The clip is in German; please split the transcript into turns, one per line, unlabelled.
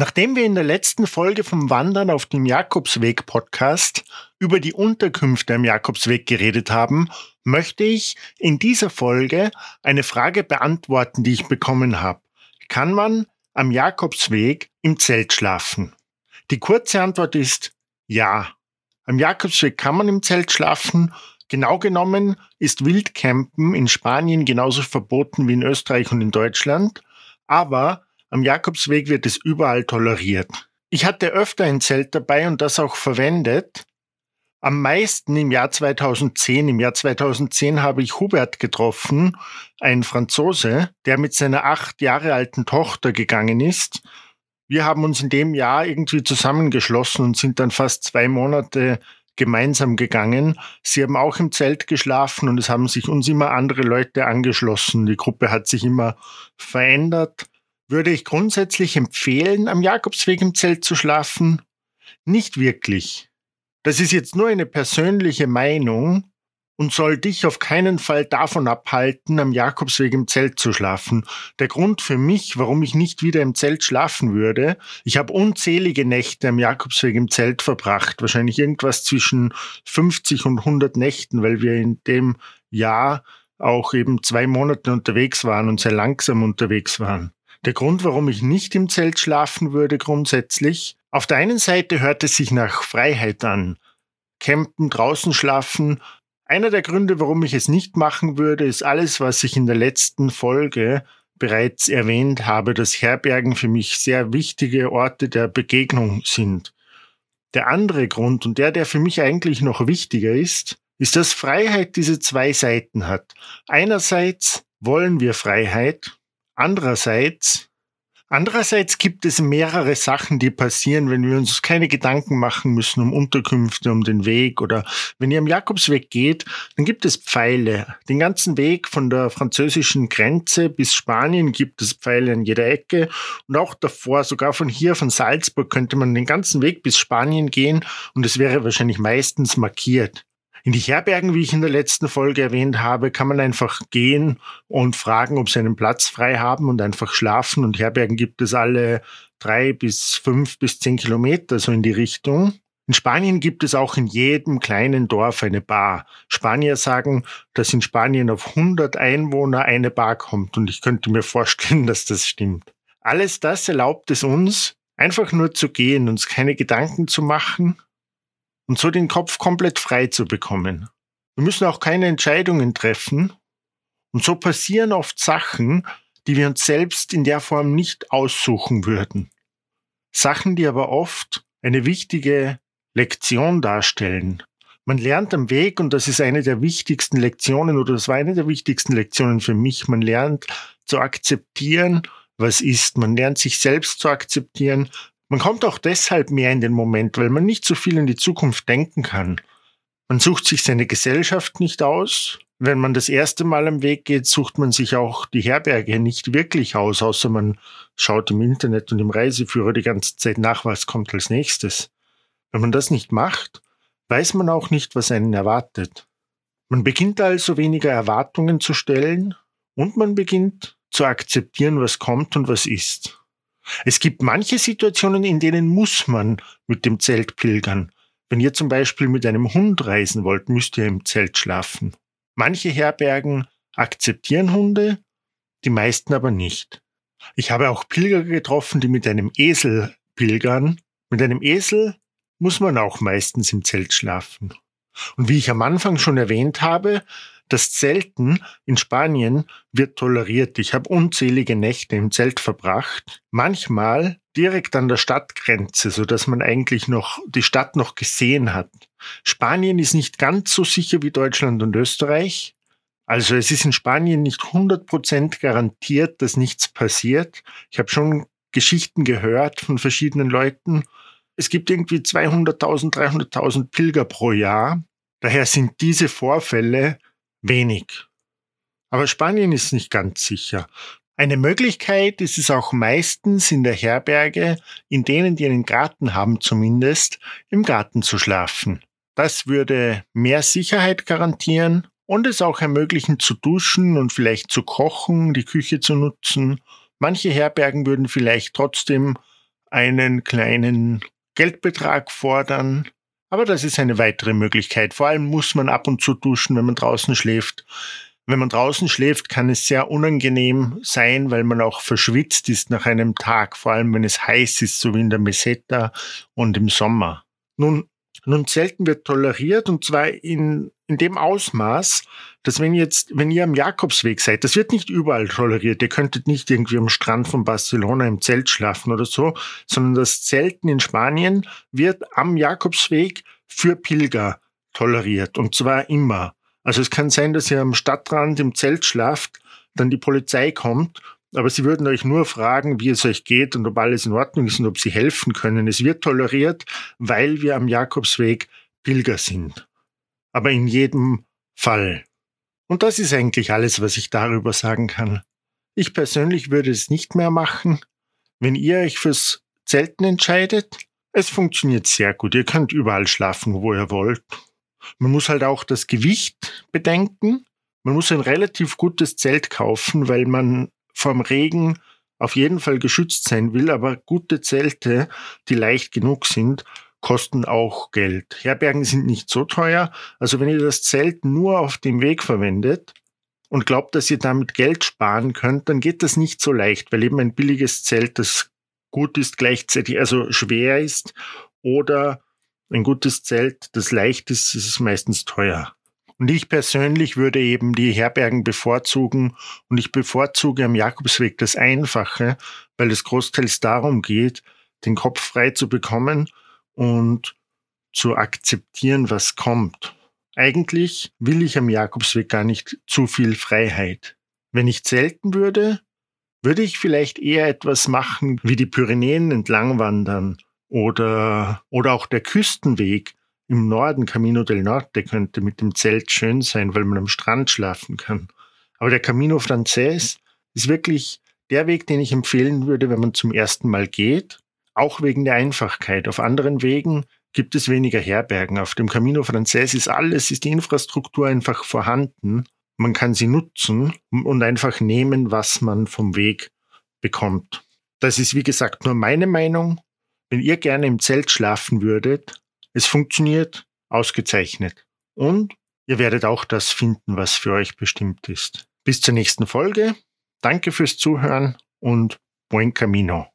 Nachdem wir in der letzten Folge vom Wandern auf dem Jakobsweg Podcast über die Unterkünfte am Jakobsweg geredet haben, möchte ich in dieser Folge eine Frage beantworten, die ich bekommen habe. Kann man am Jakobsweg im Zelt schlafen? Die kurze Antwort ist ja. Am Jakobsweg kann man im Zelt schlafen. Genau genommen ist Wildcampen in Spanien genauso verboten wie in Österreich und in Deutschland. Aber am Jakobsweg wird es überall toleriert. Ich hatte öfter ein Zelt dabei und das auch verwendet. Am meisten im Jahr 2010. Im Jahr 2010 habe ich Hubert getroffen, ein Franzose, der mit seiner acht Jahre alten Tochter gegangen ist. Wir haben uns in dem Jahr irgendwie zusammengeschlossen und sind dann fast zwei Monate gemeinsam gegangen. Sie haben auch im Zelt geschlafen und es haben sich uns immer andere Leute angeschlossen. Die Gruppe hat sich immer verändert. Würde ich grundsätzlich empfehlen, am Jakobsweg im Zelt zu schlafen? Nicht wirklich. Das ist jetzt nur eine persönliche Meinung und soll dich auf keinen Fall davon abhalten, am Jakobsweg im Zelt zu schlafen. Der Grund für mich, warum ich nicht wieder im Zelt schlafen würde, ich habe unzählige Nächte am Jakobsweg im Zelt verbracht, wahrscheinlich irgendwas zwischen 50 und 100 Nächten, weil wir in dem Jahr auch eben zwei Monate unterwegs waren und sehr langsam unterwegs waren. Der Grund, warum ich nicht im Zelt schlafen würde grundsätzlich, auf der einen Seite hört es sich nach Freiheit an. Campen, draußen schlafen. Einer der Gründe, warum ich es nicht machen würde, ist alles, was ich in der letzten Folge bereits erwähnt habe, dass Herbergen für mich sehr wichtige Orte der Begegnung sind. Der andere Grund und der, der für mich eigentlich noch wichtiger ist, ist, dass Freiheit diese zwei Seiten hat. Einerseits wollen wir Freiheit Andererseits, andererseits gibt es mehrere Sachen, die passieren, wenn wir uns keine Gedanken machen müssen um Unterkünfte, um den Weg oder wenn ihr am Jakobsweg geht, dann gibt es Pfeile. Den ganzen Weg von der französischen Grenze bis Spanien gibt es Pfeile an jeder Ecke und auch davor, sogar von hier, von Salzburg, könnte man den ganzen Weg bis Spanien gehen und es wäre wahrscheinlich meistens markiert. In die Herbergen, wie ich in der letzten Folge erwähnt habe, kann man einfach gehen und fragen, ob sie einen Platz frei haben und einfach schlafen. Und Herbergen gibt es alle drei bis fünf bis zehn Kilometer so in die Richtung. In Spanien gibt es auch in jedem kleinen Dorf eine Bar. Spanier sagen, dass in Spanien auf 100 Einwohner eine Bar kommt und ich könnte mir vorstellen, dass das stimmt. Alles das erlaubt es uns, einfach nur zu gehen, uns keine Gedanken zu machen und so den Kopf komplett frei zu bekommen. Wir müssen auch keine Entscheidungen treffen und so passieren oft Sachen, die wir uns selbst in der Form nicht aussuchen würden. Sachen, die aber oft eine wichtige Lektion darstellen. Man lernt am Weg, und das ist eine der wichtigsten Lektionen, oder das war eine der wichtigsten Lektionen für mich, man lernt zu akzeptieren, was ist. Man lernt sich selbst zu akzeptieren, man kommt auch deshalb mehr in den Moment, weil man nicht so viel in die Zukunft denken kann. Man sucht sich seine Gesellschaft nicht aus. Wenn man das erste Mal am Weg geht, sucht man sich auch die Herberge nicht wirklich aus, außer man schaut im Internet und im Reiseführer die ganze Zeit nach, was kommt als nächstes. Wenn man das nicht macht, weiß man auch nicht, was einen erwartet. Man beginnt also weniger Erwartungen zu stellen und man beginnt zu akzeptieren, was kommt und was ist. Es gibt manche Situationen, in denen muss man mit dem Zelt pilgern. Wenn ihr zum Beispiel mit einem Hund reisen wollt, müsst ihr im Zelt schlafen. Manche Herbergen akzeptieren Hunde, die meisten aber nicht. Ich habe auch Pilger getroffen, die mit einem Esel pilgern. Mit einem Esel muss man auch meistens im Zelt schlafen. Und wie ich am Anfang schon erwähnt habe, das Zelten in Spanien wird toleriert. Ich habe unzählige Nächte im Zelt verbracht, manchmal direkt an der Stadtgrenze, so dass man eigentlich noch die Stadt noch gesehen hat. Spanien ist nicht ganz so sicher wie Deutschland und Österreich. Also es ist in Spanien nicht 100% garantiert, dass nichts passiert. Ich habe schon Geschichten gehört von verschiedenen Leuten. Es gibt irgendwie 200.000, 300.000 Pilger pro Jahr. Daher sind diese Vorfälle wenig. Aber Spanien ist nicht ganz sicher. Eine Möglichkeit ist es auch meistens in der Herberge, in denen die einen Garten haben zumindest, im Garten zu schlafen. Das würde mehr Sicherheit garantieren und es auch ermöglichen zu duschen und vielleicht zu kochen, die Küche zu nutzen. Manche Herbergen würden vielleicht trotzdem einen kleinen Geldbetrag fordern. Aber das ist eine weitere Möglichkeit. Vor allem muss man ab und zu duschen, wenn man draußen schläft. Wenn man draußen schläft, kann es sehr unangenehm sein, weil man auch verschwitzt ist nach einem Tag, vor allem wenn es heiß ist, so wie in der Meseta und im Sommer. Nun, nun selten wird toleriert und zwar in, in dem Ausmaß, dass wenn jetzt, wenn ihr am Jakobsweg seid, das wird nicht überall toleriert. Ihr könntet nicht irgendwie am Strand von Barcelona im Zelt schlafen oder so, sondern das Zelten in Spanien wird am Jakobsweg für Pilger toleriert und zwar immer. Also es kann sein, dass ihr am Stadtrand im Zelt schlaft, dann die Polizei kommt, aber sie würden euch nur fragen, wie es euch geht und ob alles in Ordnung ist und ob sie helfen können. Es wird toleriert, weil wir am Jakobsweg Pilger sind. Aber in jedem Fall. Und das ist eigentlich alles, was ich darüber sagen kann. Ich persönlich würde es nicht mehr machen. Wenn ihr euch fürs Zelten entscheidet, es funktioniert sehr gut. Ihr könnt überall schlafen, wo ihr wollt. Man muss halt auch das Gewicht bedenken. Man muss ein relativ gutes Zelt kaufen, weil man vom Regen auf jeden Fall geschützt sein will, aber gute Zelte, die leicht genug sind, kosten auch Geld. Herbergen sind nicht so teuer. Also wenn ihr das Zelt nur auf dem Weg verwendet und glaubt, dass ihr damit Geld sparen könnt, dann geht das nicht so leicht, weil eben ein billiges Zelt, das gut ist, gleichzeitig also schwer ist oder ein gutes Zelt, das leicht ist, ist meistens teuer. Und ich persönlich würde eben die Herbergen bevorzugen und ich bevorzuge am Jakobsweg das Einfache, weil es großteils darum geht, den Kopf frei zu bekommen und zu akzeptieren, was kommt. Eigentlich will ich am Jakobsweg gar nicht zu viel Freiheit. Wenn ich zelten würde, würde ich vielleicht eher etwas machen, wie die Pyrenäen entlang wandern oder, oder auch der Küstenweg im Norden, Camino del Norte, könnte mit dem Zelt schön sein, weil man am Strand schlafen kann. Aber der Camino Frances ist wirklich der Weg, den ich empfehlen würde, wenn man zum ersten Mal geht. Auch wegen der Einfachkeit. Auf anderen Wegen gibt es weniger Herbergen. Auf dem Camino Frances ist alles, ist die Infrastruktur einfach vorhanden. Man kann sie nutzen und einfach nehmen, was man vom Weg bekommt. Das ist, wie gesagt, nur meine Meinung wenn ihr gerne im Zelt schlafen würdet, es funktioniert ausgezeichnet. Und ihr werdet auch das finden, was für euch bestimmt ist. Bis zur nächsten Folge. Danke fürs Zuhören und buen camino.